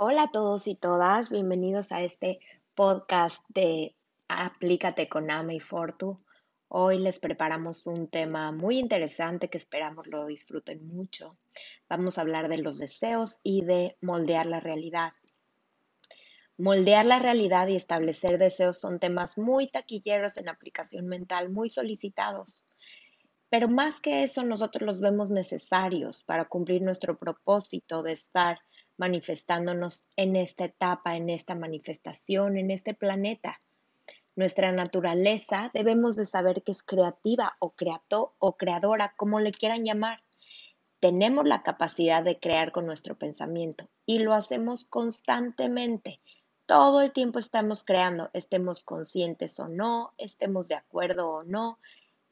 Hola a todos y todas, bienvenidos a este podcast de Aplícate con Ama y Fortu. Hoy les preparamos un tema muy interesante que esperamos lo disfruten mucho. Vamos a hablar de los deseos y de moldear la realidad. Moldear la realidad y establecer deseos son temas muy taquilleros en aplicación mental, muy solicitados. Pero más que eso, nosotros los vemos necesarios para cumplir nuestro propósito de estar manifestándonos en esta etapa, en esta manifestación, en este planeta. Nuestra naturaleza debemos de saber que es creativa o creato o creadora, como le quieran llamar. Tenemos la capacidad de crear con nuestro pensamiento y lo hacemos constantemente. Todo el tiempo estamos creando, estemos conscientes o no, estemos de acuerdo o no,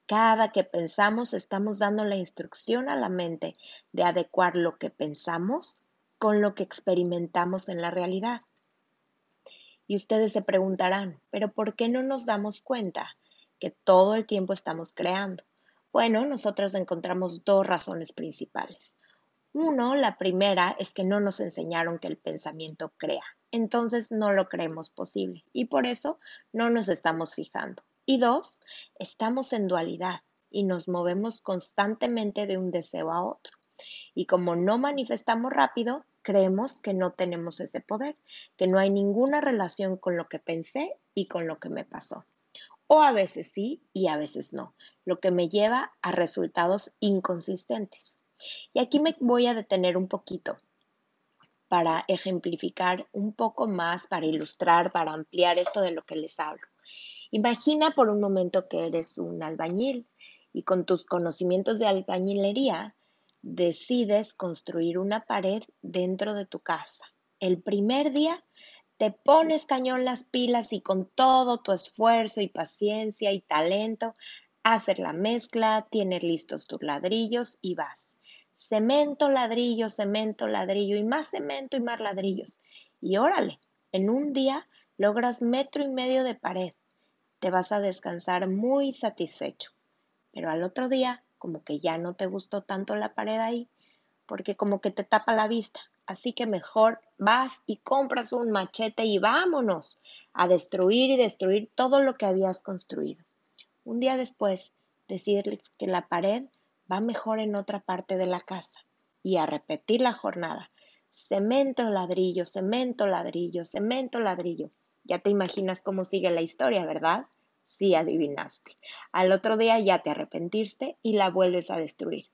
cada que pensamos estamos dando la instrucción a la mente de adecuar lo que pensamos con lo que experimentamos en la realidad. Y ustedes se preguntarán, pero ¿por qué no nos damos cuenta que todo el tiempo estamos creando? Bueno, nosotros encontramos dos razones principales. Uno, la primera es que no nos enseñaron que el pensamiento crea, entonces no lo creemos posible y por eso no nos estamos fijando. Y dos, estamos en dualidad y nos movemos constantemente de un deseo a otro. Y como no manifestamos rápido, creemos que no tenemos ese poder, que no hay ninguna relación con lo que pensé y con lo que me pasó. O a veces sí y a veces no, lo que me lleva a resultados inconsistentes. Y aquí me voy a detener un poquito para ejemplificar un poco más, para ilustrar, para ampliar esto de lo que les hablo. Imagina por un momento que eres un albañil y con tus conocimientos de albañilería decides construir una pared dentro de tu casa. El primer día te pones cañón las pilas y con todo tu esfuerzo y paciencia y talento haces la mezcla, tienes listos tus ladrillos y vas. Cemento, ladrillo, cemento, ladrillo y más cemento y más ladrillos. Y órale, en un día logras metro y medio de pared te vas a descansar muy satisfecho. Pero al otro día, como que ya no te gustó tanto la pared ahí, porque como que te tapa la vista. Así que mejor vas y compras un machete y vámonos a destruir y destruir todo lo que habías construido. Un día después, decirles que la pared va mejor en otra parte de la casa y a repetir la jornada. Cemento, ladrillo, cemento, ladrillo, cemento, ladrillo. Ya te imaginas cómo sigue la historia, ¿verdad? Sí adivinaste. Al otro día ya te arrepentiste y la vuelves a destruir.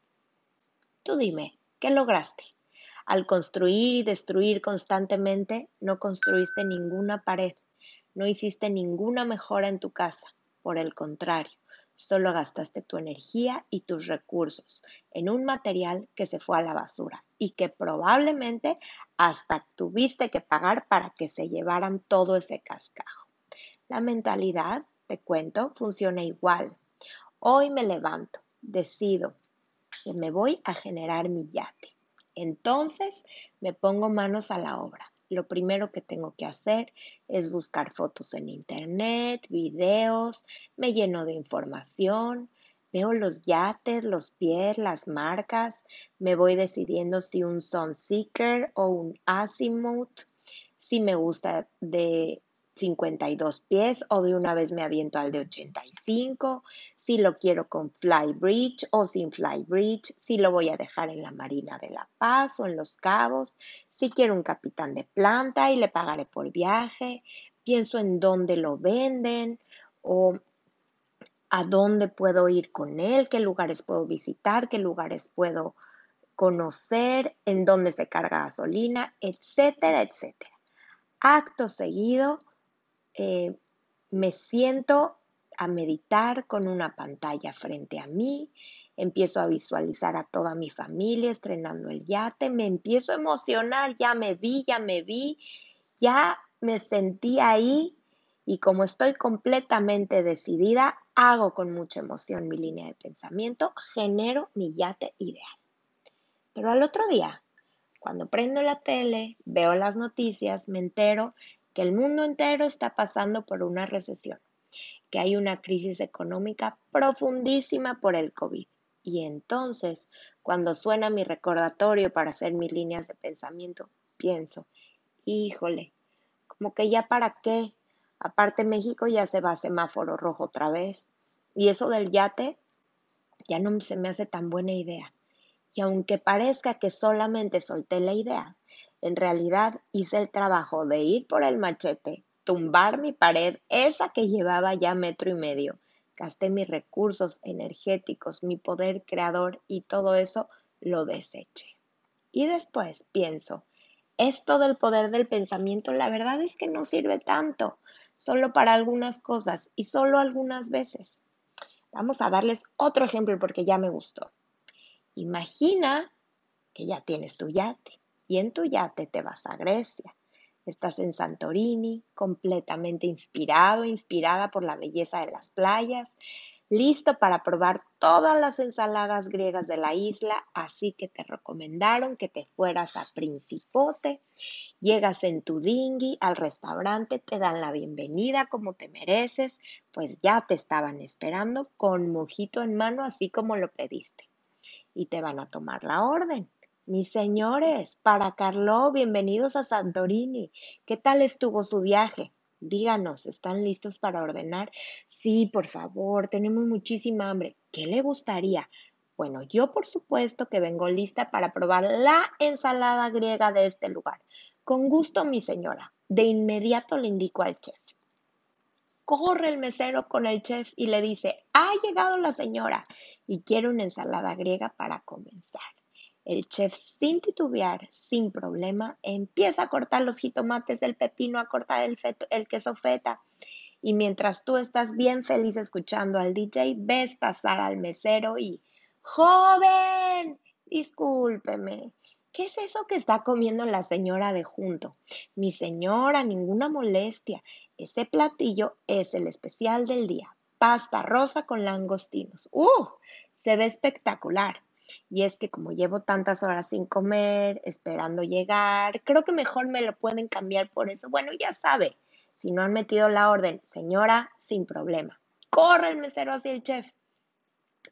Tú dime, ¿qué lograste? Al construir y destruir constantemente, no construiste ninguna pared, no hiciste ninguna mejora en tu casa. Por el contrario, solo gastaste tu energía y tus recursos en un material que se fue a la basura y que probablemente hasta tuviste que pagar para que se llevaran todo ese cascajo. La mentalidad, te cuento, funciona igual. Hoy me levanto, decido que me voy a generar mi yate. Entonces me pongo manos a la obra. Lo primero que tengo que hacer es buscar fotos en internet, videos, me lleno de información, Veo los yates, los pies, las marcas. Me voy decidiendo si un Sunseeker o un Azimuth. Si me gusta de 52 pies o de una vez me aviento al de 85. Si lo quiero con fly bridge o sin fly bridge. Si lo voy a dejar en la Marina de La Paz o en Los Cabos. Si quiero un capitán de planta y le pagaré por viaje. Pienso en dónde lo venden o a dónde puedo ir con él, qué lugares puedo visitar, qué lugares puedo conocer, en dónde se carga gasolina, etcétera, etcétera. Acto seguido, eh, me siento a meditar con una pantalla frente a mí, empiezo a visualizar a toda mi familia estrenando el yate, me empiezo a emocionar, ya me vi, ya me vi, ya me sentí ahí y como estoy completamente decidida, hago con mucha emoción mi línea de pensamiento, genero mi yate ideal. Pero al otro día, cuando prendo la tele, veo las noticias, me entero que el mundo entero está pasando por una recesión, que hay una crisis económica profundísima por el COVID. Y entonces, cuando suena mi recordatorio para hacer mis líneas de pensamiento, pienso, híjole, como que ya para qué. Aparte México ya se va a semáforo rojo otra vez. Y eso del yate ya no se me hace tan buena idea. Y aunque parezca que solamente solté la idea, en realidad hice el trabajo de ir por el machete, tumbar mi pared, esa que llevaba ya metro y medio. Gasté mis recursos energéticos, mi poder creador y todo eso lo deseché. Y después pienso, esto del poder del pensamiento, la verdad es que no sirve tanto, solo para algunas cosas y solo algunas veces. Vamos a darles otro ejemplo porque ya me gustó. Imagina que ya tienes tu yate y en tu yate te vas a Grecia. Estás en Santorini, completamente inspirado, inspirada por la belleza de las playas, listo para probar todas las ensaladas griegas de la isla, así que te recomendaron que te fueras a Principote. Llegas en tu dinghy al restaurante, te dan la bienvenida como te mereces, pues ya te estaban esperando con mojito en mano, así como lo pediste. Y te van a tomar la orden. Mis señores, para Carlo, bienvenidos a Santorini. ¿Qué tal estuvo su viaje? Díganos, ¿están listos para ordenar? Sí, por favor, tenemos muchísima hambre. ¿Qué le gustaría? Bueno, yo por supuesto que vengo lista para probar la ensalada griega de este lugar. Con gusto, mi señora. De inmediato le indico al chef. Corre el mesero con el chef y le dice, ha llegado la señora y quiere una ensalada griega para comenzar. El chef, sin titubear, sin problema, empieza a cortar los jitomates, el pepino, a cortar el, el queso feta. Y mientras tú estás bien feliz escuchando al DJ, ves pasar al mesero y, joven, discúlpeme, ¿qué es eso que está comiendo la señora de junto? Mi señora, ninguna molestia. Ese platillo es el especial del día. Pasta rosa con langostinos. ¡Uh! Se ve espectacular. Y es que como llevo tantas horas sin comer, esperando llegar, creo que mejor me lo pueden cambiar por eso. Bueno, ya sabe, si no han metido la orden, señora, sin problema. Corre el mesero hacia el chef,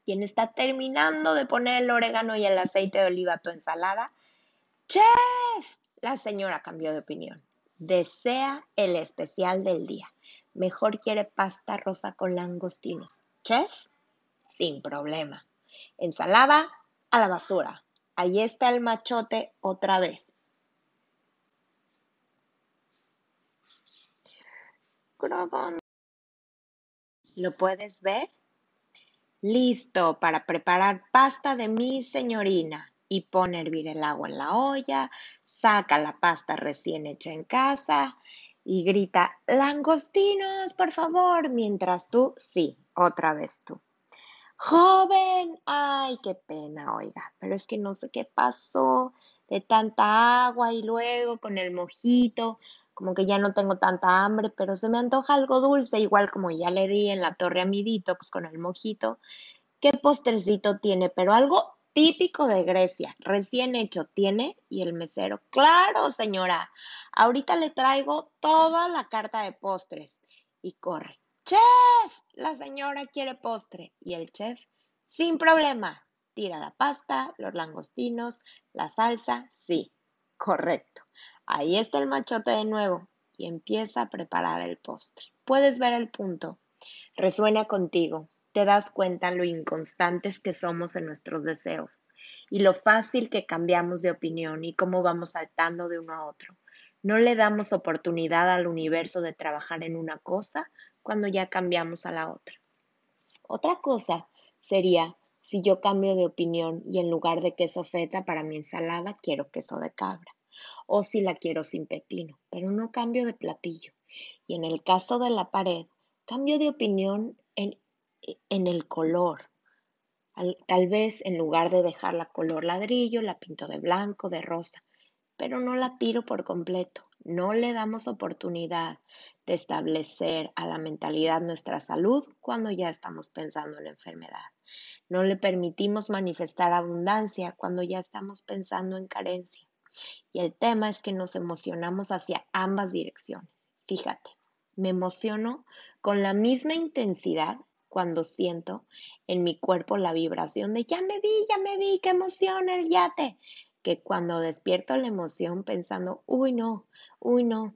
quien está terminando de poner el orégano y el aceite de oliva a tu ensalada. ¡Chef! La señora cambió de opinión. Desea el especial del día. Mejor quiere pasta rosa con langostinos. Chef, sin problema. Ensalada a la basura. Ahí está el machote otra vez. ¿Lo puedes ver? Listo para preparar pasta de mi señorina. Y pone a hervir el agua en la olla, saca la pasta recién hecha en casa y grita, langostinos, por favor, mientras tú, sí, otra vez tú. Joven, ay, qué pena, oiga, pero es que no sé qué pasó de tanta agua y luego con el mojito, como que ya no tengo tanta hambre, pero se me antoja algo dulce, igual como ya le di en la torre a mi detox con el mojito. ¿Qué postrecito tiene? Pero algo típico de Grecia, recién hecho, ¿tiene? Y el mesero, claro, señora, ahorita le traigo toda la carta de postres. Y corre. Chef, la señora quiere postre. Y el chef, sin problema, tira la pasta, los langostinos, la salsa. Sí, correcto. Ahí está el machote de nuevo y empieza a preparar el postre. Puedes ver el punto. Resuena contigo. Te das cuenta lo inconstantes que somos en nuestros deseos y lo fácil que cambiamos de opinión y cómo vamos saltando de uno a otro. No le damos oportunidad al universo de trabajar en una cosa cuando ya cambiamos a la otra. Otra cosa sería si yo cambio de opinión y en lugar de queso feta para mi ensalada quiero queso de cabra o si la quiero sin pepino, pero no cambio de platillo. Y en el caso de la pared, cambio de opinión en, en el color. tal vez en lugar de dejarla color ladrillo, la pinto de blanco, de rosa, pero no la tiro por completo. No le damos oportunidad de establecer a la mentalidad nuestra salud cuando ya estamos pensando en enfermedad. No le permitimos manifestar abundancia cuando ya estamos pensando en carencia. Y el tema es que nos emocionamos hacia ambas direcciones. Fíjate, me emociono con la misma intensidad cuando siento en mi cuerpo la vibración de ya me vi, ya me vi, qué emoción el yate. Que cuando despierto la emoción pensando, uy no, uy no,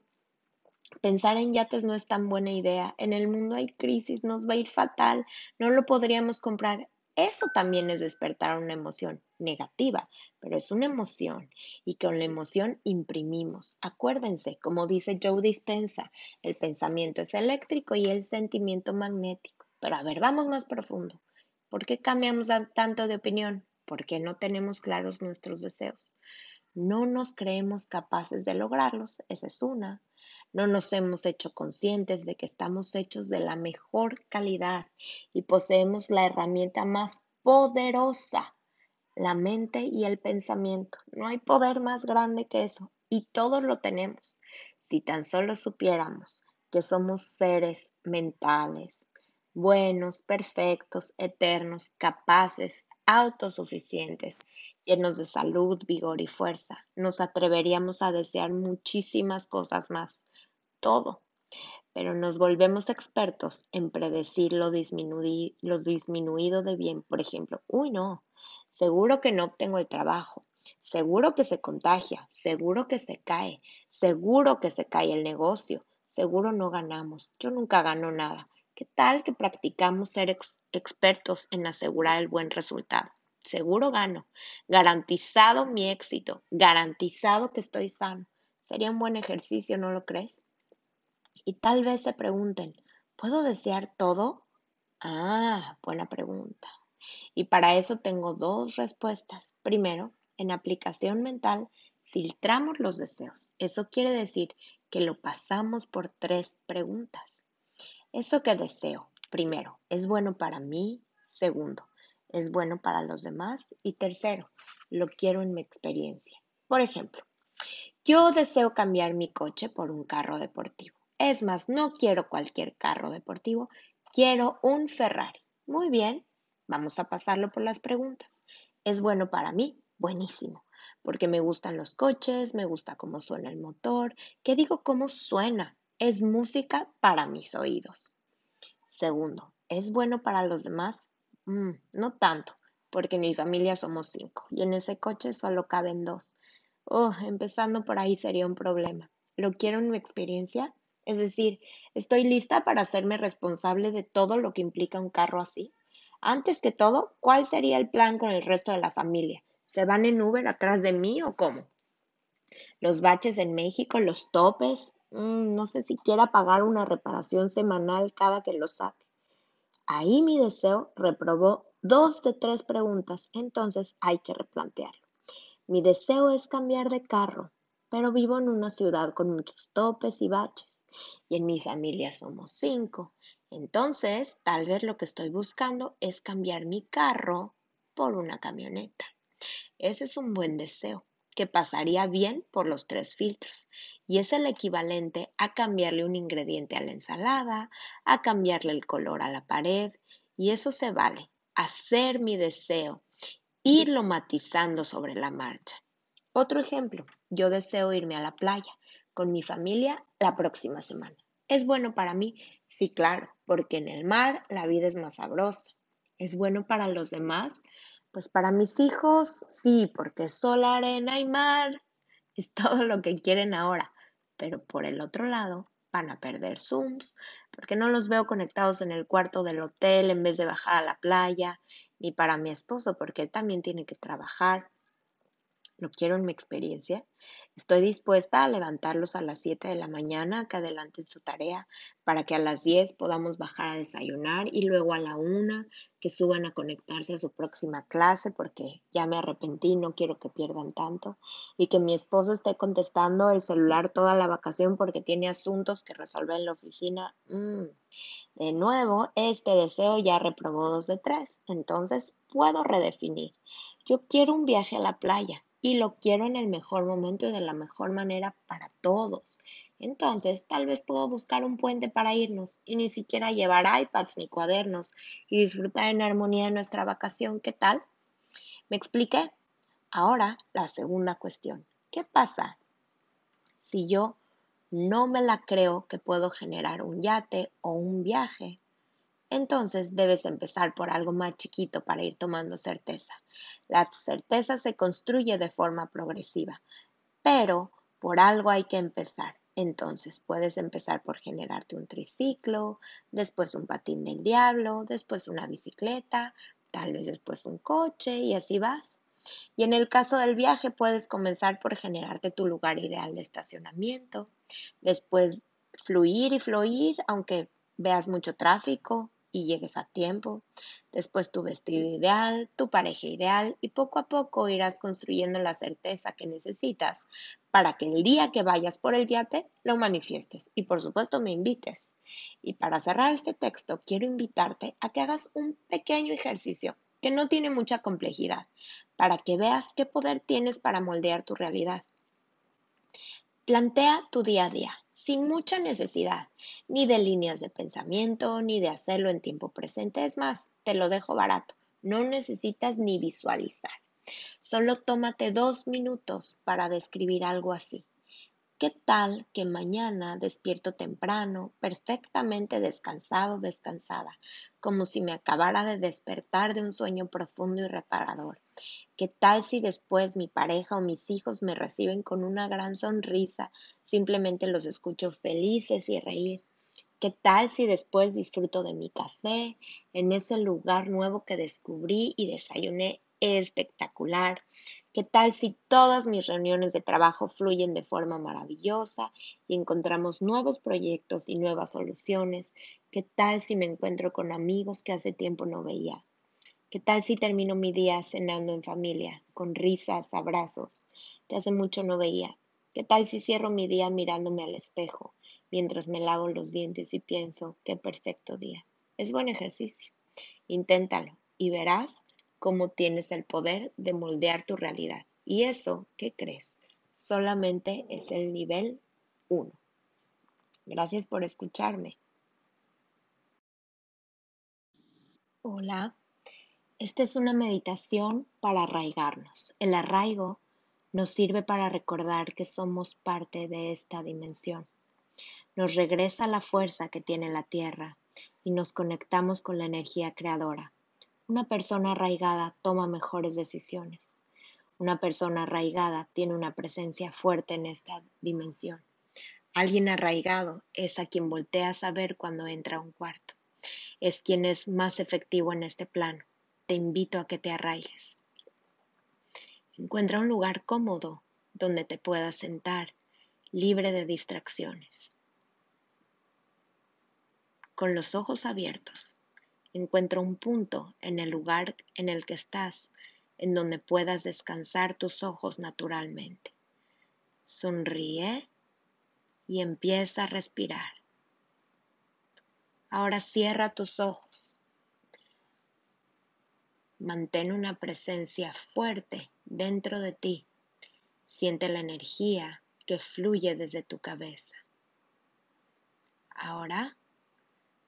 pensar en yates no es tan buena idea, en el mundo hay crisis, nos va a ir fatal, no lo podríamos comprar. Eso también es despertar una emoción negativa, pero es una emoción y con la emoción imprimimos. Acuérdense, como dice Joe Dispensa, el pensamiento es eléctrico y el sentimiento magnético. Pero a ver, vamos más profundo. ¿Por qué cambiamos tanto de opinión? Porque no tenemos claros nuestros deseos. No nos creemos capaces de lograrlos, esa es una. No nos hemos hecho conscientes de que estamos hechos de la mejor calidad y poseemos la herramienta más poderosa, la mente y el pensamiento. No hay poder más grande que eso y todos lo tenemos. Si tan solo supiéramos que somos seres mentales, buenos, perfectos, eternos, capaces, autosuficientes, llenos de salud, vigor y fuerza, nos atreveríamos a desear muchísimas cosas más todo, pero nos volvemos expertos en predecir lo, lo disminuido de bien. Por ejemplo, uy, no, seguro que no obtengo el trabajo, seguro que se contagia, seguro que se cae, seguro que se cae el negocio, seguro no ganamos, yo nunca gano nada. ¿Qué tal que practicamos ser expertos en asegurar el buen resultado? Seguro gano, garantizado mi éxito, garantizado que estoy sano. Sería un buen ejercicio, ¿no lo crees? Y tal vez se pregunten, ¿puedo desear todo? Ah, buena pregunta. Y para eso tengo dos respuestas. Primero, en aplicación mental, filtramos los deseos. Eso quiere decir que lo pasamos por tres preguntas. ¿Eso que deseo? Primero, ¿es bueno para mí? Segundo, ¿es bueno para los demás? Y tercero, lo quiero en mi experiencia. Por ejemplo, yo deseo cambiar mi coche por un carro deportivo. Es más, no quiero cualquier carro deportivo, quiero un Ferrari. Muy bien, vamos a pasarlo por las preguntas. ¿Es bueno para mí? Buenísimo, porque me gustan los coches, me gusta cómo suena el motor. ¿Qué digo cómo suena? Es música para mis oídos. Segundo, ¿es bueno para los demás? Mm, no tanto, porque en mi familia somos cinco y en ese coche solo caben dos. Oh, empezando por ahí sería un problema. ¿Lo quiero en mi experiencia? Es decir, estoy lista para hacerme responsable de todo lo que implica un carro así. Antes que todo, ¿cuál sería el plan con el resto de la familia? ¿Se van en Uber atrás de mí o cómo? Los baches en México, los topes, mm, no sé si quiera pagar una reparación semanal cada que lo saque. Ahí mi deseo reprobó dos de tres preguntas, entonces hay que replantearlo. Mi deseo es cambiar de carro, pero vivo en una ciudad con muchos topes y baches y en mi familia somos cinco. Entonces, tal vez lo que estoy buscando es cambiar mi carro por una camioneta. Ese es un buen deseo que pasaría bien por los tres filtros y es el equivalente a cambiarle un ingrediente a la ensalada, a cambiarle el color a la pared y eso se vale. Hacer mi deseo, irlo matizando sobre la marcha. Otro ejemplo, yo deseo irme a la playa con mi familia la próxima semana. ¿Es bueno para mí? Sí, claro, porque en el mar la vida es más sabrosa. ¿Es bueno para los demás? Pues para mis hijos sí, porque sol, arena y mar es todo lo que quieren ahora. Pero por el otro lado, van a perder Zooms, porque no los veo conectados en el cuarto del hotel en vez de bajar a la playa, ni para mi esposo, porque él también tiene que trabajar. Lo quiero en mi experiencia. Estoy dispuesta a levantarlos a las 7 de la mañana que adelanten su tarea para que a las 10 podamos bajar a desayunar y luego a la 1 que suban a conectarse a su próxima clase porque ya me arrepentí, no quiero que pierdan tanto y que mi esposo esté contestando el celular toda la vacación porque tiene asuntos que resolver en la oficina. Mm. De nuevo, este deseo ya reprobó dos de tres, entonces puedo redefinir. Yo quiero un viaje a la playa y lo quiero en el mejor momento y de la mejor manera para todos. Entonces, tal vez puedo buscar un puente para irnos y ni siquiera llevar iPads ni cuadernos y disfrutar en armonía de nuestra vacación. ¿Qué tal? ¿Me expliqué? Ahora, la segunda cuestión. ¿Qué pasa si yo no me la creo que puedo generar un yate o un viaje? Entonces debes empezar por algo más chiquito para ir tomando certeza. La certeza se construye de forma progresiva, pero por algo hay que empezar. Entonces puedes empezar por generarte un triciclo, después un patín del diablo, después una bicicleta, tal vez después un coche y así vas. Y en el caso del viaje puedes comenzar por generarte tu lugar ideal de estacionamiento, después fluir y fluir aunque veas mucho tráfico y llegues a tiempo, después tu vestido ideal, tu pareja ideal y poco a poco irás construyendo la certeza que necesitas para que el día que vayas por el viaje lo manifiestes y por supuesto me invites. Y para cerrar este texto quiero invitarte a que hagas un pequeño ejercicio que no tiene mucha complejidad para que veas qué poder tienes para moldear tu realidad. Plantea tu día a día sin mucha necesidad, ni de líneas de pensamiento, ni de hacerlo en tiempo presente. Es más, te lo dejo barato. No necesitas ni visualizar. Solo tómate dos minutos para describir algo así. ¿Qué tal que mañana despierto temprano, perfectamente descansado, descansada, como si me acabara de despertar de un sueño profundo y reparador? ¿Qué tal si después mi pareja o mis hijos me reciben con una gran sonrisa, simplemente los escucho felices y reír? ¿Qué tal si después disfruto de mi café en ese lugar nuevo que descubrí y desayuné espectacular. ¿Qué tal si todas mis reuniones de trabajo fluyen de forma maravillosa y encontramos nuevos proyectos y nuevas soluciones? ¿Qué tal si me encuentro con amigos que hace tiempo no veía? ¿Qué tal si termino mi día cenando en familia, con risas, abrazos, que hace mucho no veía? ¿Qué tal si cierro mi día mirándome al espejo mientras me lavo los dientes y pienso, qué perfecto día? Es buen ejercicio. Inténtalo y verás cómo tienes el poder de moldear tu realidad. Y eso, ¿qué crees? Solamente es el nivel 1. Gracias por escucharme. Hola, esta es una meditación para arraigarnos. El arraigo nos sirve para recordar que somos parte de esta dimensión. Nos regresa la fuerza que tiene la Tierra y nos conectamos con la energía creadora. Una persona arraigada toma mejores decisiones. Una persona arraigada tiene una presencia fuerte en esta dimensión. Alguien arraigado es a quien volteas a ver cuando entra a un cuarto. Es quien es más efectivo en este plano. Te invito a que te arraigues. Encuentra un lugar cómodo donde te puedas sentar, libre de distracciones. Con los ojos abiertos Encuentra un punto en el lugar en el que estás en donde puedas descansar tus ojos naturalmente. Sonríe y empieza a respirar. Ahora cierra tus ojos. Mantén una presencia fuerte dentro de ti. Siente la energía que fluye desde tu cabeza. Ahora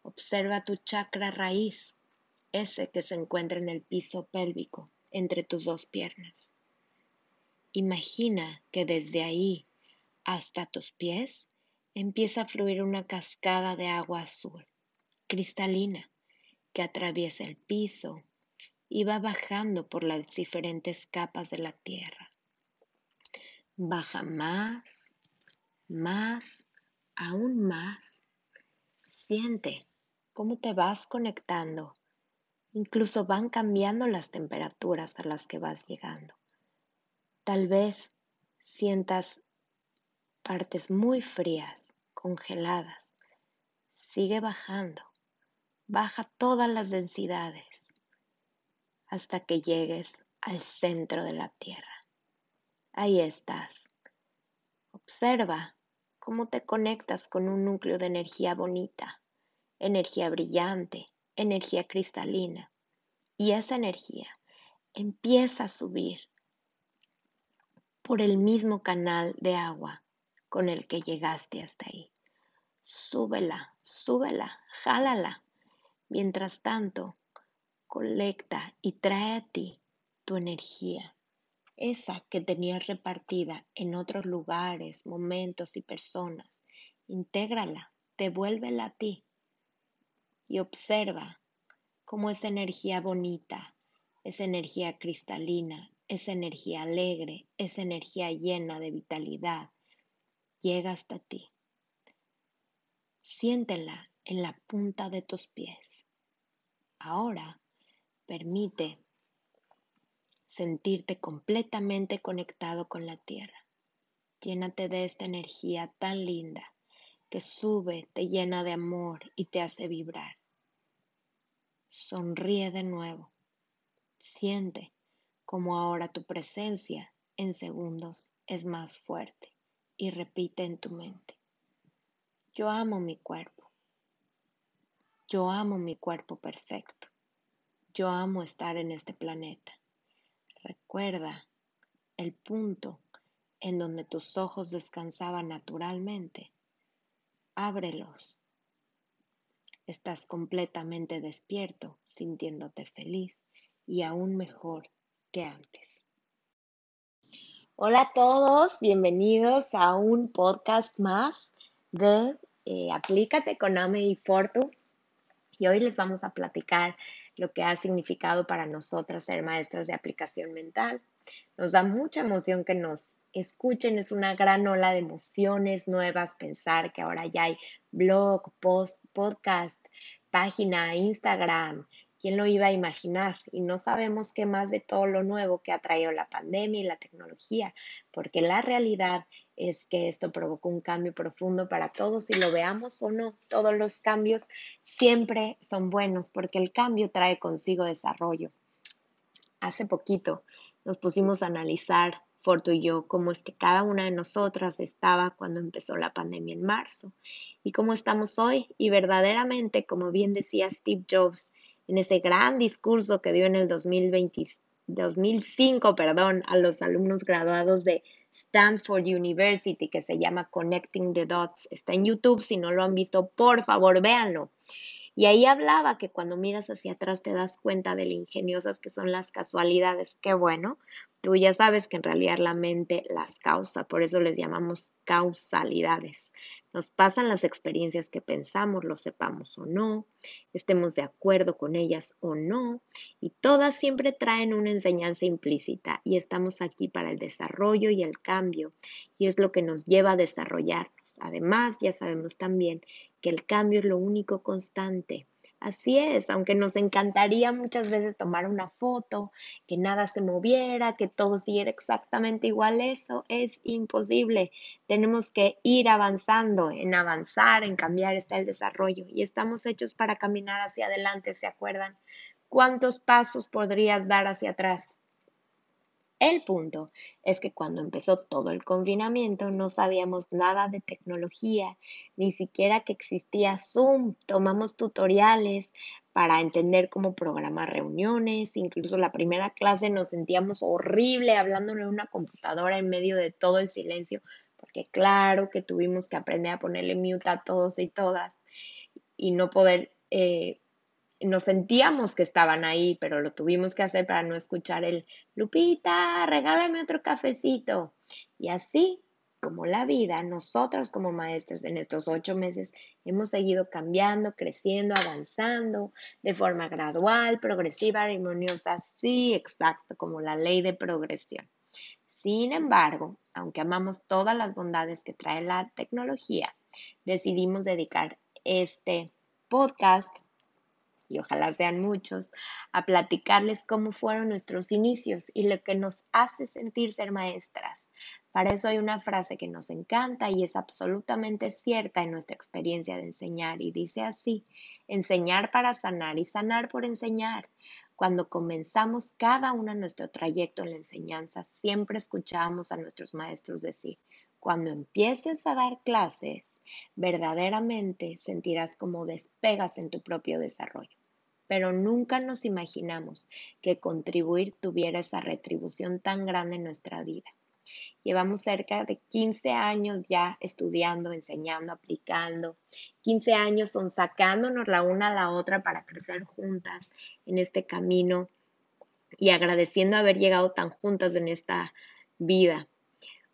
Observa tu chakra raíz, ese que se encuentra en el piso pélvico, entre tus dos piernas. Imagina que desde ahí hasta tus pies empieza a fluir una cascada de agua azul, cristalina, que atraviesa el piso y va bajando por las diferentes capas de la tierra. Baja más, más, aún más. Siente cómo te vas conectando. Incluso van cambiando las temperaturas a las que vas llegando. Tal vez sientas partes muy frías, congeladas. Sigue bajando. Baja todas las densidades hasta que llegues al centro de la Tierra. Ahí estás. Observa cómo te conectas con un núcleo de energía bonita energía brillante, energía cristalina. Y esa energía empieza a subir por el mismo canal de agua con el que llegaste hasta ahí. Súbela, súbela, jálala. Mientras tanto, colecta y trae a ti tu energía, esa que tenías repartida en otros lugares, momentos y personas. Intégrala, devuélvela a ti y observa cómo esa energía bonita, esa energía cristalina, esa energía alegre, esa energía llena de vitalidad llega hasta ti. Siéntela en la punta de tus pies. Ahora permite sentirte completamente conectado con la tierra. Llénate de esta energía tan linda que sube, te llena de amor y te hace vibrar. Sonríe de nuevo. Siente como ahora tu presencia en segundos es más fuerte y repite en tu mente. Yo amo mi cuerpo. Yo amo mi cuerpo perfecto. Yo amo estar en este planeta. Recuerda el punto en donde tus ojos descansaban naturalmente. Ábrelos. Estás completamente despierto, sintiéndote feliz y aún mejor que antes. Hola a todos, bienvenidos a un podcast más de eh, Aplícate con Ame y Fortu. Y hoy les vamos a platicar lo que ha significado para nosotras ser maestras de aplicación mental. Nos da mucha emoción que nos escuchen, es una gran ola de emociones nuevas pensar que ahora ya hay blog, post, podcast, página, Instagram, ¿Quién lo iba a imaginar? Y no sabemos qué más de todo lo nuevo que ha traído la pandemia y la tecnología, porque la realidad es que esto provocó un cambio profundo para todos y lo veamos o no. Todos los cambios siempre son buenos porque el cambio trae consigo desarrollo. Hace poquito nos pusimos a analizar, Forto y yo, cómo es que cada una de nosotras estaba cuando empezó la pandemia en marzo y cómo estamos hoy. Y verdaderamente, como bien decía Steve Jobs, en ese gran discurso que dio en el 2005 perdón, a los alumnos graduados de Stanford University que se llama Connecting the Dots. Está en YouTube, si no lo han visto, por favor, véanlo. Y ahí hablaba que cuando miras hacia atrás te das cuenta de lo ingeniosas que son las casualidades. Qué bueno, tú ya sabes que en realidad la mente las causa, por eso les llamamos causalidades. Nos pasan las experiencias que pensamos, lo sepamos o no, estemos de acuerdo con ellas o no, y todas siempre traen una enseñanza implícita y estamos aquí para el desarrollo y el cambio, y es lo que nos lleva a desarrollarnos. Además, ya sabemos también que el cambio es lo único constante Así es, aunque nos encantaría muchas veces tomar una foto, que nada se moviera, que todo siguiera exactamente igual, eso es imposible. Tenemos que ir avanzando, en avanzar, en cambiar está el desarrollo y estamos hechos para caminar hacia adelante, ¿se acuerdan? ¿Cuántos pasos podrías dar hacia atrás? El punto es que cuando empezó todo el confinamiento no sabíamos nada de tecnología, ni siquiera que existía Zoom. Tomamos tutoriales para entender cómo programar reuniones, incluso la primera clase nos sentíamos horrible hablándole a una computadora en medio de todo el silencio, porque claro que tuvimos que aprender a ponerle mute a todos y todas y no poder eh, nos sentíamos que estaban ahí, pero lo tuvimos que hacer para no escuchar el Lupita, regálame otro cafecito. Y así como la vida, nosotros como maestros en estos ocho meses hemos seguido cambiando, creciendo, avanzando de forma gradual, progresiva, armoniosa, sí, exacto, como la ley de progresión. Sin embargo, aunque amamos todas las bondades que trae la tecnología, decidimos dedicar este podcast y ojalá sean muchos, a platicarles cómo fueron nuestros inicios y lo que nos hace sentir ser maestras. Para eso hay una frase que nos encanta y es absolutamente cierta en nuestra experiencia de enseñar y dice así, enseñar para sanar y sanar por enseñar. Cuando comenzamos cada uno nuestro trayecto en la enseñanza, siempre escuchábamos a nuestros maestros decir, cuando empieces a dar clases, verdaderamente sentirás como despegas en tu propio desarrollo. Pero nunca nos imaginamos que contribuir tuviera esa retribución tan grande en nuestra vida. Llevamos cerca de 15 años ya estudiando, enseñando, aplicando. 15 años son sacándonos la una a la otra para crecer juntas en este camino y agradeciendo haber llegado tan juntas en esta vida.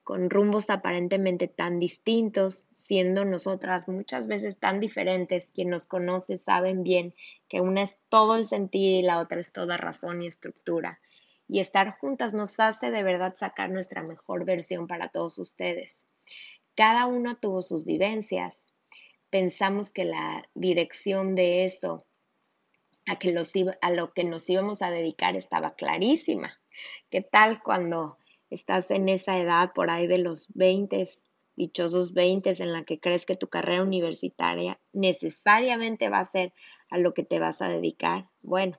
Con rumbos aparentemente tan distintos, siendo nosotras muchas veces tan diferentes, quien nos conoce saben bien que una es todo el sentir y la otra es toda razón y estructura. Y estar juntas nos hace de verdad sacar nuestra mejor versión para todos ustedes. Cada uno tuvo sus vivencias. Pensamos que la dirección de eso, a, que a lo que nos íbamos a dedicar, estaba clarísima. ¿Qué tal cuando estás en esa edad por ahí de los 20, dichosos 20 en la que crees que tu carrera universitaria necesariamente va a ser a lo que te vas a dedicar. Bueno,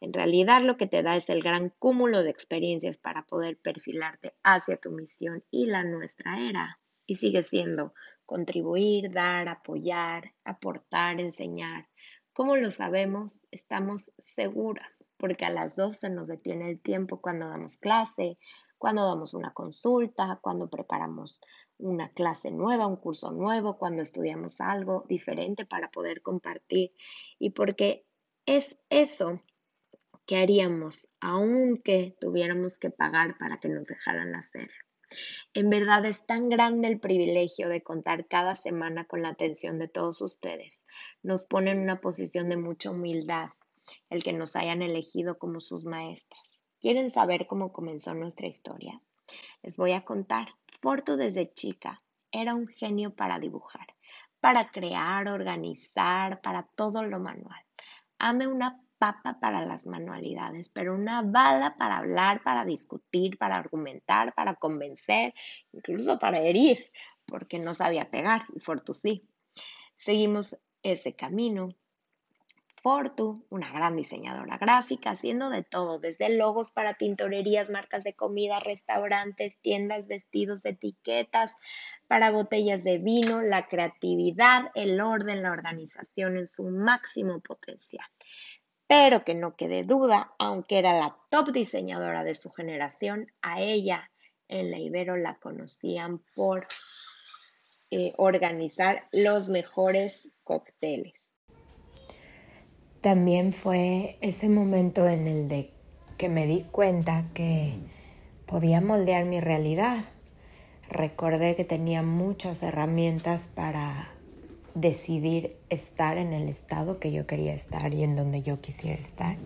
en realidad lo que te da es el gran cúmulo de experiencias para poder perfilarte hacia tu misión y la nuestra era. Y sigue siendo contribuir, dar, apoyar, aportar, enseñar. ¿Cómo lo sabemos? Estamos seguras, porque a las 12 nos detiene el tiempo cuando damos clase, cuando damos una consulta, cuando preparamos una clase nueva, un curso nuevo, cuando estudiamos algo diferente para poder compartir. Y porque es eso que haríamos aunque tuviéramos que pagar para que nos dejaran hacerlo. En verdad es tan grande el privilegio de contar cada semana con la atención de todos ustedes. Nos pone en una posición de mucha humildad el que nos hayan elegido como sus maestras. ¿Quieren saber cómo comenzó nuestra historia? Les voy a contar. Fortu desde chica era un genio para dibujar, para crear, organizar, para todo lo manual. Ame una papa para las manualidades, pero una bala para hablar, para discutir, para argumentar, para convencer, incluso para herir, porque no sabía pegar y Fortu sí. Seguimos ese camino Fortu, una gran diseñadora gráfica, haciendo de todo, desde logos para tintorerías, marcas de comida, restaurantes, tiendas, vestidos, etiquetas para botellas de vino, la creatividad, el orden, la organización en su máximo potencial. Pero que no quede duda, aunque era la top diseñadora de su generación, a ella en la Ibero la conocían por eh, organizar los mejores cócteles también fue ese momento en el de que me di cuenta que podía moldear mi realidad. Recordé que tenía muchas herramientas para decidir estar en el estado que yo quería estar y en donde yo quisiera estar.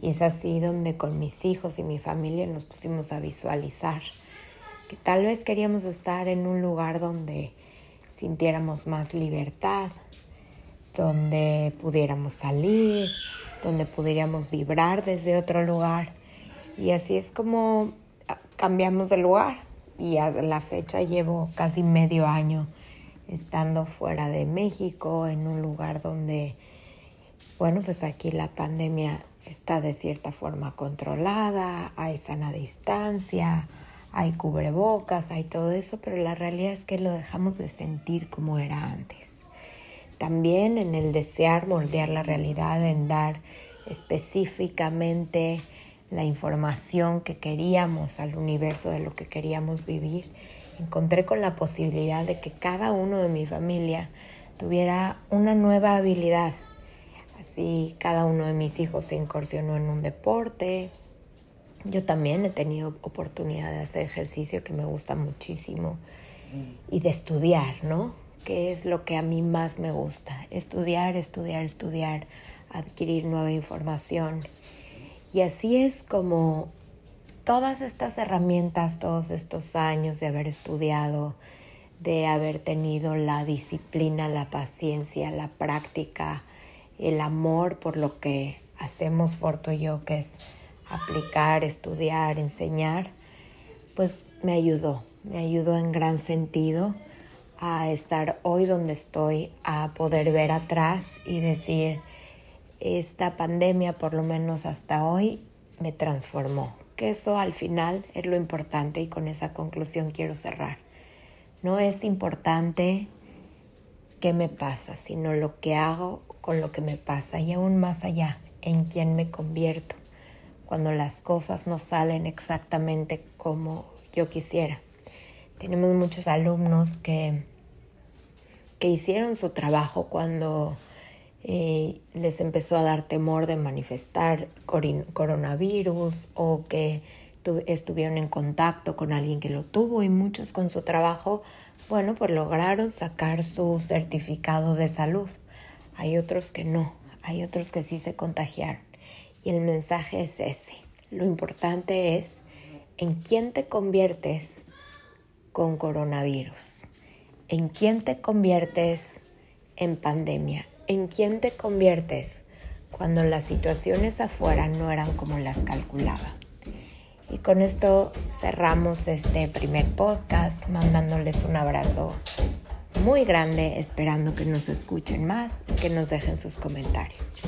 Y es así donde con mis hijos y mi familia nos pusimos a visualizar que tal vez queríamos estar en un lugar donde sintiéramos más libertad, donde pudiéramos salir, donde pudiéramos vibrar desde otro lugar. Y así es como ah, cambiamos de lugar. Y a la fecha llevo casi medio año estando fuera de México, en un lugar donde, bueno, pues aquí la pandemia está de cierta forma controlada, hay sana distancia, hay cubrebocas, hay todo eso, pero la realidad es que lo dejamos de sentir como era antes. También en el desear moldear la realidad, en dar específicamente la información que queríamos al universo de lo que queríamos vivir, encontré con la posibilidad de que cada uno de mi familia tuviera una nueva habilidad. Así cada uno de mis hijos se incursionó en un deporte. Yo también he tenido oportunidad de hacer ejercicio que me gusta muchísimo y de estudiar, ¿no? que es lo que a mí más me gusta. Estudiar, estudiar, estudiar, adquirir nueva información. Y así es como todas estas herramientas, todos estos años de haber estudiado, de haber tenido la disciplina, la paciencia, la práctica, el amor por lo que hacemos Forto y yo, que es aplicar, estudiar, enseñar, pues me ayudó, me ayudó en gran sentido a estar hoy donde estoy, a poder ver atrás y decir, esta pandemia, por lo menos hasta hoy, me transformó. Eso al final es lo importante y con esa conclusión quiero cerrar. No es importante qué me pasa, sino lo que hago con lo que me pasa y aún más allá, en quién me convierto cuando las cosas no salen exactamente como yo quisiera. Tenemos muchos alumnos que que hicieron su trabajo cuando les empezó a dar temor de manifestar coronavirus o que estuvieron en contacto con alguien que lo tuvo y muchos con su trabajo, bueno, pues lograron sacar su certificado de salud. Hay otros que no, hay otros que sí se contagiaron. Y el mensaje es ese. Lo importante es en quién te conviertes con coronavirus, en quién te conviertes en pandemia, en quién te conviertes cuando las situaciones afuera no eran como las calculaba. Y con esto cerramos este primer podcast mandándoles un abrazo muy grande, esperando que nos escuchen más y que nos dejen sus comentarios.